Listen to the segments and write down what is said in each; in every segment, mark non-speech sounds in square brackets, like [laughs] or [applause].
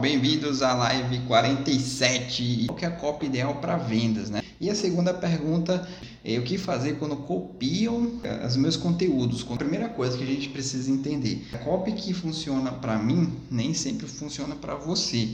Bem-vindos à live 47. Qual é a cópia ideal para vendas, né? E a segunda pergunta é o que fazer quando copiam eh, os meus conteúdos. A primeira coisa que a gente precisa entender, a cópia que funciona para mim nem sempre funciona para você.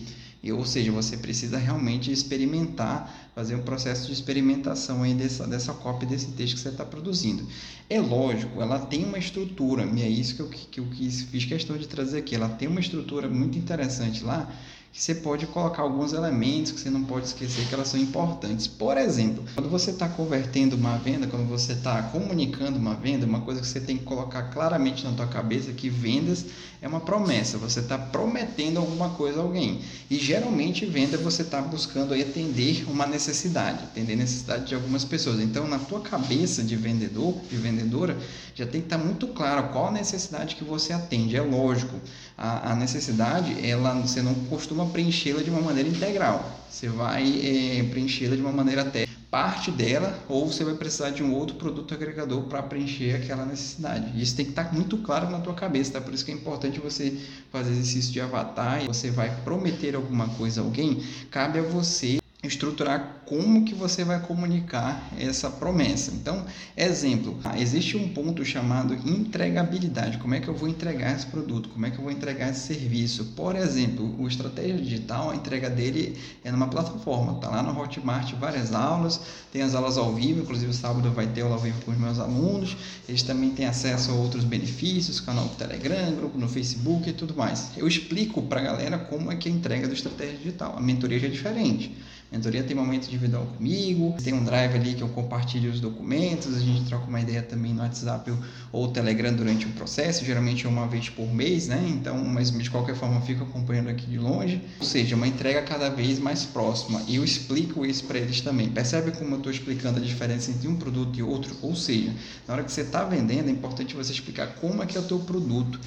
Ou seja, você precisa realmente experimentar, fazer um processo de experimentação aí dessa, dessa cópia desse texto que você está produzindo. É lógico, ela tem uma estrutura, e é isso que eu, que eu quis, fiz questão de trazer aqui. Ela tem uma estrutura muito interessante lá, que você pode colocar alguns elementos que você não pode esquecer que elas são importantes. Por exemplo, quando você está convertendo uma venda, quando você está comunicando uma venda, uma coisa que você tem que colocar claramente na tua cabeça é que vendas é uma promessa. Você está prometendo alguma coisa a alguém. E geralmente venda você está buscando atender uma necessidade, atender a necessidade de algumas pessoas. Então, na tua cabeça de vendedor, de vendedora, já tem que estar tá muito claro qual a necessidade que você atende. É lógico, a, a necessidade, ela você não costuma preenchê-la de uma maneira integral. Você vai é, preenchê-la de uma maneira até parte dela ou você vai precisar de um outro produto agregador para preencher aquela necessidade. Isso tem que estar tá muito claro na tua cabeça, tá? Por isso que é importante você fazer exercício de avatar e você vai prometer alguma coisa a alguém, cabe a você estruturar como que você vai comunicar essa promessa. Então, exemplo, existe um ponto chamado entregabilidade. Como é que eu vou entregar esse produto? Como é que eu vou entregar esse serviço? Por exemplo, o estratégia digital, a entrega dele é numa plataforma. Tá lá no Hotmart várias aulas, tem as aulas ao vivo, inclusive sábado vai ter aula ao vivo com os meus alunos. Eles também têm acesso a outros benefícios, canal do Telegram, grupo no Facebook e tudo mais. Eu explico para a galera como é que é a entrega do estratégia digital. A mentoria já é diferente. Mentoria tem momento individual comigo, tem um drive ali que eu compartilho os documentos, a gente troca uma ideia também no WhatsApp ou Telegram durante o processo, geralmente é uma vez por mês, né? Então, mas de qualquer forma eu fico acompanhando aqui de longe. Ou seja, uma entrega cada vez mais próxima. E eu explico isso para eles também. Percebe como eu estou explicando a diferença entre um produto e outro? Ou seja, na hora que você está vendendo, é importante você explicar como é que é o teu produto.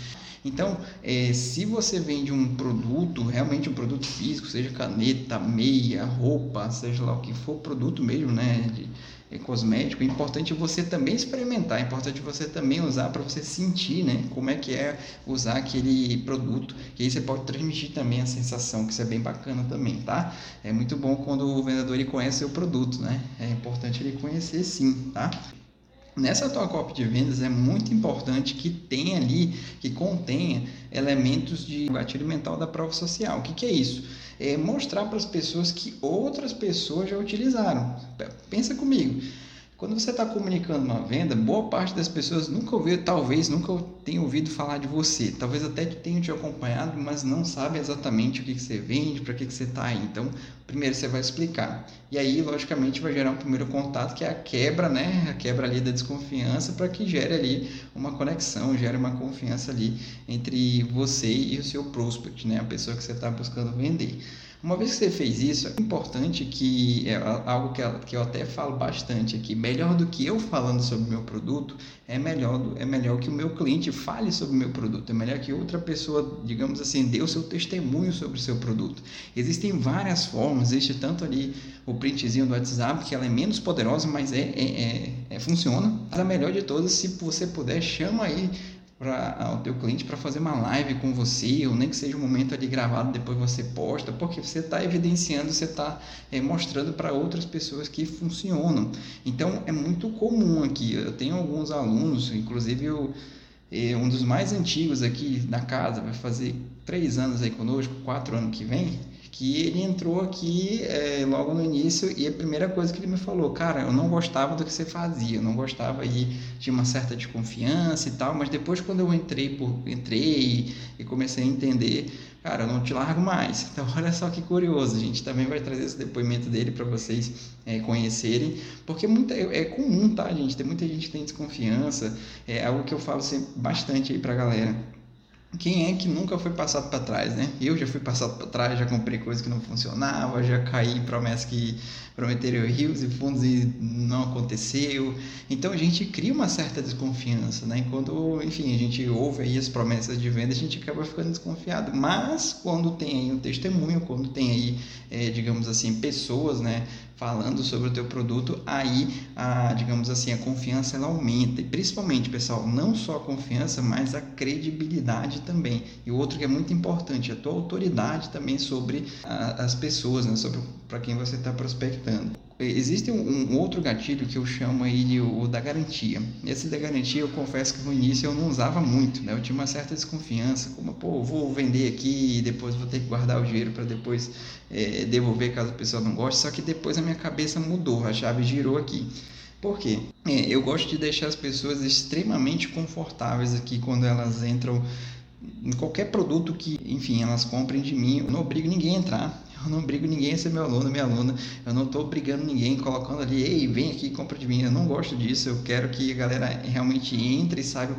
Então, é, se você vende um produto, realmente um produto físico, seja caneta, meia, roupa, seja lá o que for, produto mesmo, né? De, é cosmético, é importante você também experimentar, é importante você também usar para você sentir, né, como é que é usar aquele produto, e aí você pode transmitir também a sensação, que isso é bem bacana também, tá? É muito bom quando o vendedor ele conhece o produto, né? É importante ele conhecer sim, tá? Nessa tua copy de vendas é muito importante que tenha ali, que contenha elementos de gatilho mental da prova social. O que, que é isso? É mostrar para as pessoas que outras pessoas já utilizaram. Pensa comigo. Quando você está comunicando uma venda, boa parte das pessoas nunca ouviu, talvez nunca tenha ouvido falar de você. Talvez até tenham te acompanhado, mas não sabe exatamente o que, que você vende, para que, que você está aí. Então, primeiro você vai explicar. E aí, logicamente, vai gerar um primeiro contato, que é a quebra, né? A quebra ali da desconfiança, para que gere ali uma conexão, gere uma confiança ali entre você e o seu prospect, né? A pessoa que você está buscando vender. Uma vez que você fez isso, é importante que é algo que, eu até falo bastante aqui, melhor do que eu falando sobre o meu produto, é melhor, é melhor que o meu cliente fale sobre o meu produto, é melhor que outra pessoa, digamos assim, dê o seu testemunho sobre o seu produto. Existem várias formas, existe tanto ali o printzinho do WhatsApp, que ela é menos poderosa, mas é, é, é, é funciona. A melhor de todas, se você puder, chama aí para o teu cliente para fazer uma live com você, ou nem que seja um momento ali gravado, depois você posta, porque você está evidenciando, você está é, mostrando para outras pessoas que funcionam. Então é muito comum aqui. Eu tenho alguns alunos, inclusive eu, é, um dos mais antigos aqui na casa, vai fazer três anos aí conosco, quatro anos que vem, que ele entrou aqui é, logo no início e a primeira coisa que ele me falou, cara, eu não gostava do que você fazia, eu não gostava aí de uma certa desconfiança e tal, mas depois quando eu entrei por entrei e comecei a entender, cara, eu não te largo mais. [laughs] Então olha só que curioso, a gente também vai trazer esse depoimento dele para vocês é, conhecerem, porque muita, é, é comum, tá, gente? Tem muita gente que tem desconfiança, é algo que eu falo sempre bastante aí para galera quem é que nunca foi passado para trás, né? Eu já fui passado para trás, já comprei coisas que não funcionavam, já caí em promessas que prometeram rios e fundos e não aconteceu. Então a gente cria uma certa desconfiança, né? quando, enfim, a gente ouve aí as promessas de venda, a gente acaba ficando desconfiado. Mas quando tem aí um testemunho, quando tem aí, é, digamos assim, pessoas, né, falando sobre o teu produto, aí a, digamos assim, a confiança ela aumenta. E principalmente, pessoal, não só a confiança, mas a credibilidade também. E o outro que é muito importante, a tua autoridade também sobre a, as pessoas, né? sobre para quem você está prospectando. Existe um, um, outro gatilho que eu chamo aí de o, da garantia. Esse da garantia eu confesso que no início eu não usava muito, né? Eu tinha uma certa desconfiança, como pô, vou vender aqui e depois vou ter que guardar o dinheiro para depois é, devolver caso a pessoa não goste. Só que depois a minha cabeça mudou, a chave girou aqui. Por quê? É, eu gosto de deixar as pessoas extremamente confortáveis aqui quando elas entram em qualquer produto que, enfim, elas comprem de mim. Eu não obrigo ninguém a entrar. Eu não brigo ninguém a ser meu aluno, minha aluna. Eu não estou brigando ninguém, colocando ali, ei, vem aqui, compra de mim. Eu não gosto disso. Eu quero que a galera realmente entre e saiba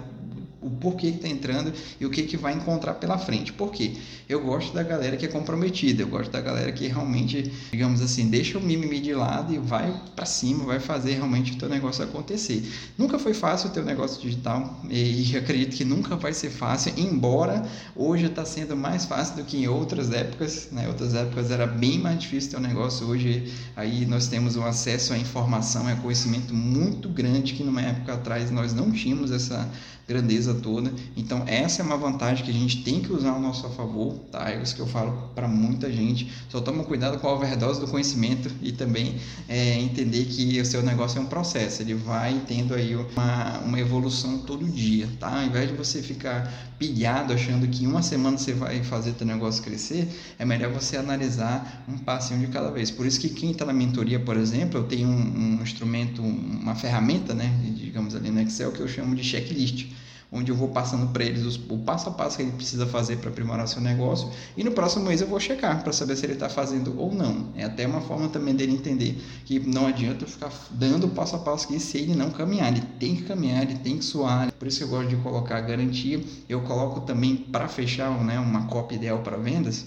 o porquê que está entrando e o que, que vai encontrar pela frente. Por quê? Eu gosto da galera que é comprometida, eu gosto da galera que realmente, digamos assim, deixa o mimimi de lado e vai para cima, vai fazer realmente o teu negócio acontecer. Nunca foi fácil o teu negócio digital e [laughs] acredito que nunca vai ser fácil, embora hoje está sendo mais fácil do que em outras épocas, né? Outras épocas era bem mais difícil o negócio, hoje aí nós temos um acesso à informação e a conhecimento muito grande que numa época atrás nós não tínhamos essa grandeza toda. Então, essa é uma vantagem que a gente tem que usar ao nosso favor, tá? É isso que eu falo para muita gente. Só toma cuidado com a overdose do conhecimento e também é, entender que o seu negócio é um processo, ele vai tendo aí uma, uma evolução todo dia, tá? Ao invés de você ficar pilhado achando que em uma semana você vai fazer teu negócio crescer, é melhor você analisar um passinho de cada vez. Por isso que quem está na mentoria, por exemplo, eu tenho um, um instrumento, uma ferramenta, né, digamos ali no Excel, que eu chamo de checklist onde eu vou passando para eles os, o passo a passo que ele precisa fazer para aprimorar seu negócio e no próximo mês eu vou checar para saber se ele está fazendo ou não. É até uma forma também dele entender que não adianta eu ficar dando o passo a passo que se ele não caminhar, ele tem que caminhar, ele tem que suar. Por isso que eu gosto de colocar a garantia. Eu coloco também para fechar né, uma cópia ideal para vendas.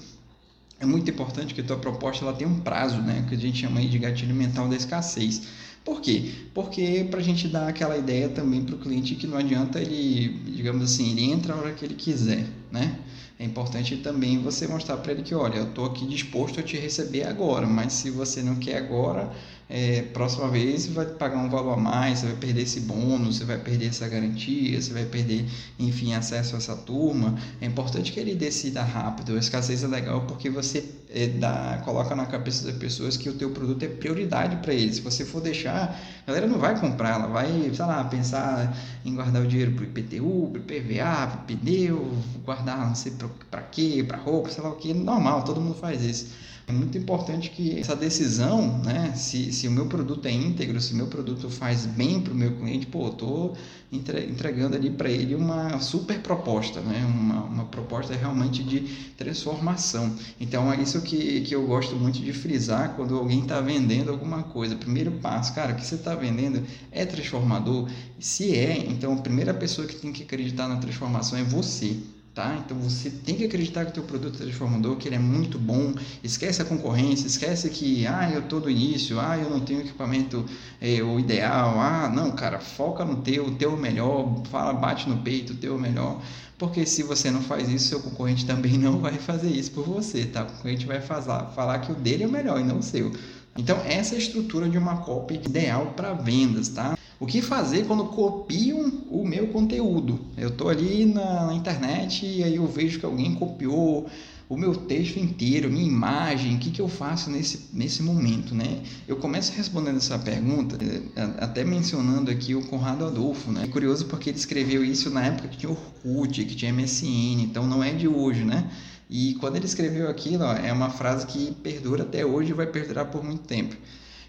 É muito importante que a tua proposta ela tenha um prazo, né, que a gente chama aí de gatilho mental da escassez. Por quê? Porque para a gente dar aquela ideia também para o cliente que não adianta ele, digamos assim, ele entra a hora que ele quiser, né? É importante também você mostrar para ele que, olha, eu estou aqui disposto a te receber agora, mas se você não quer agora, é, próxima vez você vai pagar um valor a mais, você vai perder esse bônus, você vai perder essa garantia, você vai perder, enfim, acesso a essa turma. É importante que ele decida rápido. A escassez é legal porque você é, dá, coloca na cabeça das pessoas que o teu produto é prioridade para eles. Se você for deixar, a galera não vai comprar, ela vai, sei lá, pensar em guardar o dinheiro para IPTU, para IPVA, para pneu, guardar não sei para quê, para roupa, sei lá o que. Normal, todo mundo faz isso. É muito importante que essa decisão, né, se, se o meu produto é íntegro, se o meu produto faz bem para o meu cliente, pô, eu estou entregando ali para ele uma super proposta, né, uma, uma proposta realmente de transformação. Então é isso que, que eu gosto muito de frisar quando alguém está vendendo alguma coisa. Primeiro passo, cara, o que você está vendendo é transformador? Se é, então a primeira pessoa que tem que acreditar na transformação é você tá? Então você tem que acreditar que o teu produto é transformador, que ele é muito bom. Esquece a concorrência, esquece que ah, eu tô do início, ah, eu não tenho equipamento é, o ideal. Ah, não, cara, foca no teu, o teu melhor, fala, bate no peito, o teu melhor. Porque se você não faz isso, seu concorrente também [laughs] não vai fazer isso por você, tá? O concorrente vai falar, falar que o dele é o melhor e não o seu. Então, essa é a estrutura de uma copy ideal para vendas, tá? O que fazer quando copiam o meu conteúdo? Eu estou ali na, na, internet e aí eu vejo que alguém copiou o meu texto inteiro, minha imagem, o que, que eu faço nesse, nesse momento, né? Eu começo respondendo essa pergunta, eh, até mencionando aqui o Conrado Adolfo, né? É curioso porque ele escreveu isso na época que tinha Orkut, que tinha MSN, então não é de hoje, né? E quando ele escreveu aquilo, ó, é uma frase que perdura até hoje e vai perdurar por muito tempo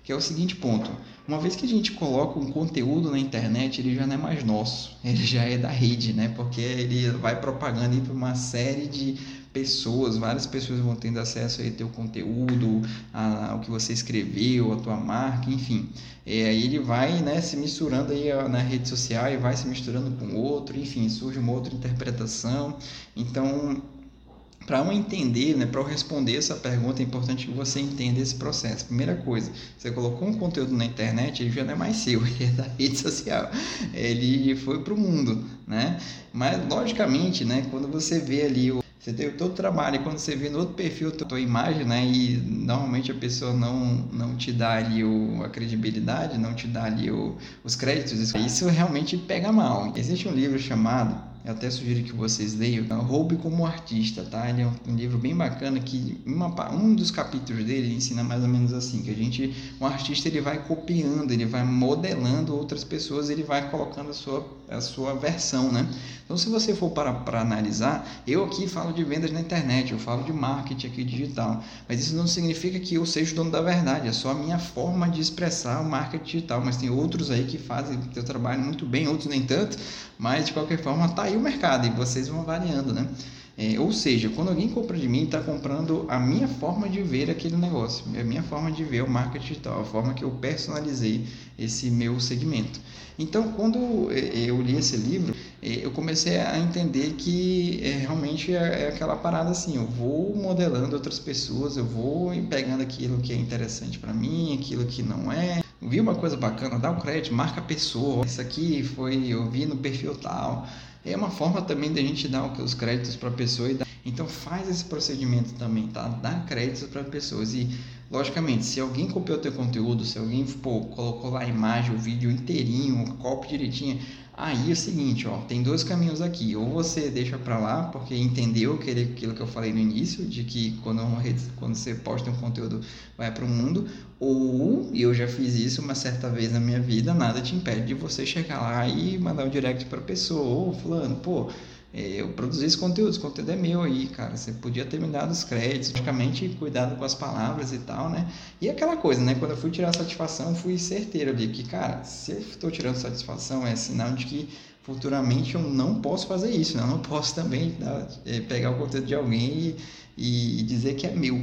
que é o seguinte ponto. Uma vez que a gente coloca um conteúdo na internet, ele já não é mais nosso, ele já é da rede, né? Porque ele vai propagando para uma série de pessoas, várias pessoas vão tendo acesso aí ao teu conteúdo, ao que você escreveu, a tua marca, enfim. E aí ele vai, né, se misturando aí na rede social e vai se misturando com outro, enfim, surge uma outra interpretação. Então, para eu entender, né, para eu responder essa pergunta, é importante que você entenda esse processo. Primeira coisa, você colocou um conteúdo na internet, ele já não é mais seu, [laughs] ele é da rede social, ele foi para o mundo, né? Mas logicamente, né, quando você vê ali o Você todo o trabalho, e quando você vê no outro perfil a tua imagem, né? E normalmente a pessoa não, não te dá ali o, a credibilidade, não te dá ali o, os créditos, isso realmente pega mal. Existe um livro chamado eu até sugiro que vocês leiam. É Roube como artista, tá? Ele é um, livro bem bacana que uma, um dos capítulos dele ensina mais ou menos assim, que a gente, um artista ele vai copiando, ele vai modelando outras pessoas, ele vai colocando a sua, a sua versão, né? Então, se você for para, para analisar, eu aqui falo de vendas na internet, eu falo de marketing aqui digital, mas isso não significa que eu seja o dono da verdade, é só a minha forma de expressar o marketing digital, mas tem outros aí que fazem o seu trabalho muito bem, outros nem tanto, mas de qualquer forma tá aí o mercado e vocês vão variando, né? É, ou seja, quando alguém compra de mim, está comprando a minha forma de ver aquele negócio, a minha forma de ver o marketing digital, a forma que eu personalizei esse meu segmento. Então, quando é, eu li esse livro, é, eu comecei a entender que é, realmente é, é aquela parada assim: eu vou modelando outras pessoas, eu vou pegando aquilo que é interessante para mim, aquilo que não é, vi uma coisa bacana, dá o crédito, marca a pessoa. Isso aqui foi, eu vi no perfil tal. É uma forma também da gente dar os créditos para a pessoa e dar... Então faz esse procedimento também, tá? Dá créditos para pessoas. E logicamente, se alguém copiou teu conteúdo, se alguém pô, colocou lá a imagem, o vídeo inteirinho, o copy direitinho, Aí é o seguinte, ó, tem dois caminhos aqui. Ou você deixa para lá, porque entendeu aquilo que eu falei no início, de que quando, quando você posta um conteúdo vai para o mundo, ou, e eu já fiz isso uma certa vez na minha vida, nada te impede de você chegar lá e mandar um direct para pessoa, ou fulano, pô, eu produzi esse conteúdo, esse conteúdo é meu aí, cara. Você podia ter me dado os créditos, logicamente, cuidado com as palavras e tal, né? E aquela coisa, né? Quando eu fui tirar satisfação, fui certeiro ali, que, cara, se eu estou tirando satisfação, é sinal de que futuramente eu não posso fazer isso, né? Eu não posso também dar, é, pegar o conteúdo de alguém e, e dizer que é meu,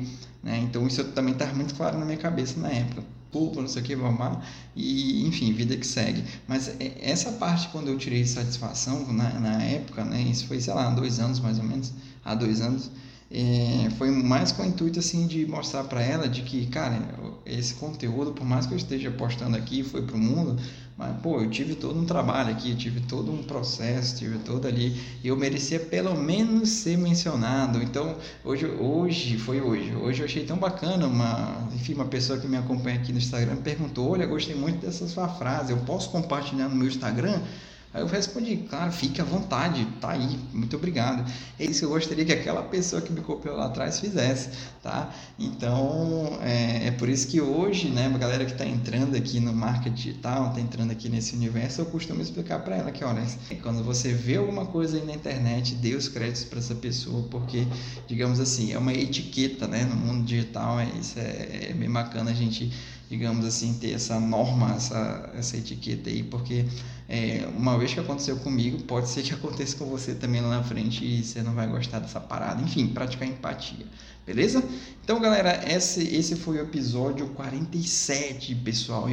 né? Então isso também está muito claro na minha cabeça na época culpa, não sei o que, mamar, e enfim, vida que segue. Mas é, essa parte, quando eu tirei satisfação na, na época, né, isso foi, sei lá, há dois anos mais ou menos, há dois anos, é, foi mais com o intuito assim de mostrar para ela de que, cara, esse conteúdo, por mais que eu esteja postando aqui, foi pro mundo, mas, pô, eu tive todo um trabalho aqui, tive todo um processo, tive todo ali, e eu merecia pelo menos ser mencionado. Então, hoje, hoje foi hoje. Hoje eu achei tão bacana, uma, enfim, uma pessoa que me acompanha aqui no Instagram perguntou: Olha, gostei muito dessa sua frase, eu posso compartilhar no meu Instagram? Aí eu respondi, claro, fique à vontade, tá aí, muito obrigado. É isso que eu gostaria que aquela pessoa que me copiou lá atrás fizesse, tá? Então, é, é por isso que hoje, né, a galera que está entrando aqui no marketing digital, está entrando aqui nesse universo, eu costumo explicar para ela que, olha, quando você vê alguma coisa aí na internet, dê os créditos para essa pessoa, porque, digamos assim, é uma etiqueta, né, no mundo digital, é, isso é, é bem bacana a gente digamos assim, ter essa norma, essa, essa etiqueta aí, porque é, uma vez que aconteceu comigo, pode ser que [laughs] aconteça com você também lá na frente e você não vai gostar dessa parada. Enfim, praticar empatia, beleza? Então, galera, esse, esse foi o episódio 47, pessoal.